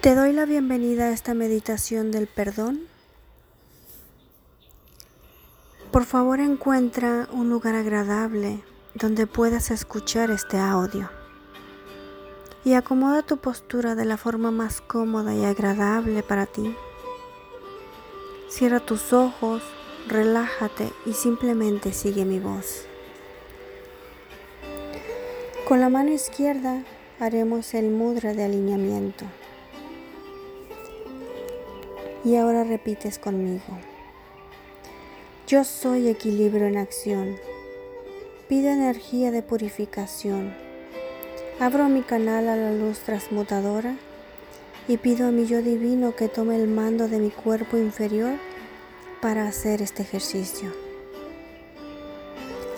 Te doy la bienvenida a esta meditación del perdón. Por favor encuentra un lugar agradable donde puedas escuchar este audio y acomoda tu postura de la forma más cómoda y agradable para ti. Cierra tus ojos, relájate y simplemente sigue mi voz. Con la mano izquierda haremos el mudra de alineamiento. Y ahora repites conmigo. Yo soy equilibrio en acción. Pido energía de purificación. Abro mi canal a la luz transmutadora y pido a mi yo divino que tome el mando de mi cuerpo inferior para hacer este ejercicio.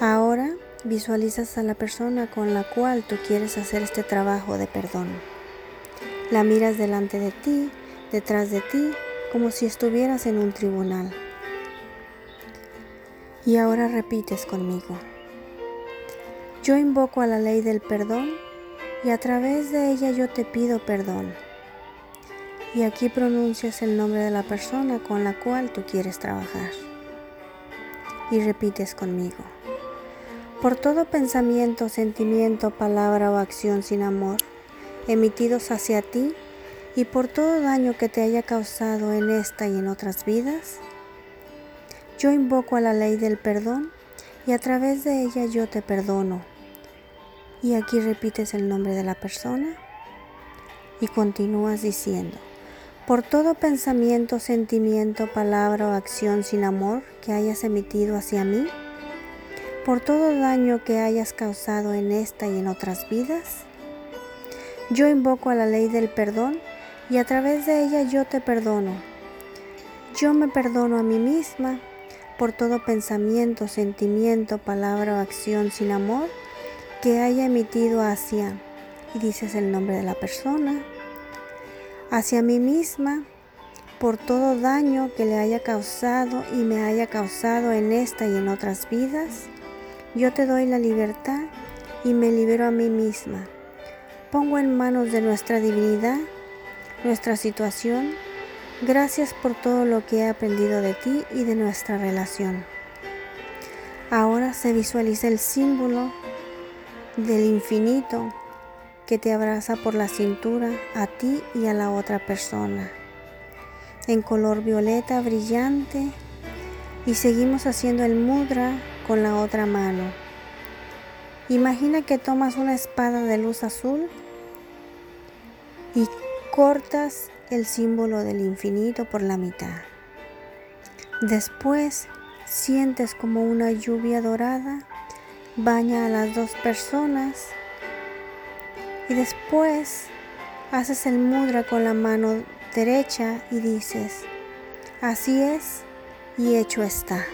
Ahora visualizas a la persona con la cual tú quieres hacer este trabajo de perdón. La miras delante de ti, detrás de ti como si estuvieras en un tribunal. Y ahora repites conmigo. Yo invoco a la ley del perdón y a través de ella yo te pido perdón. Y aquí pronuncias el nombre de la persona con la cual tú quieres trabajar. Y repites conmigo. Por todo pensamiento, sentimiento, palabra o acción sin amor, emitidos hacia ti, y por todo daño que te haya causado en esta y en otras vidas, yo invoco a la ley del perdón y a través de ella yo te perdono. Y aquí repites el nombre de la persona y continúas diciendo, por todo pensamiento, sentimiento, palabra o acción sin amor que hayas emitido hacia mí, por todo daño que hayas causado en esta y en otras vidas, yo invoco a la ley del perdón y a través de ella yo te perdono. Yo me perdono a mí misma por todo pensamiento, sentimiento, palabra o acción sin amor que haya emitido hacia, y dices el nombre de la persona, hacia mí misma por todo daño que le haya causado y me haya causado en esta y en otras vidas. Yo te doy la libertad y me libero a mí misma. Pongo en manos de nuestra divinidad nuestra situación. Gracias por todo lo que he aprendido de ti y de nuestra relación. Ahora se visualiza el símbolo del infinito que te abraza por la cintura a ti y a la otra persona. En color violeta brillante y seguimos haciendo el mudra con la otra mano. Imagina que tomas una espada de luz azul y cortas el símbolo del infinito por la mitad. Después sientes como una lluvia dorada baña a las dos personas y después haces el mudra con la mano derecha y dices, así es y hecho está.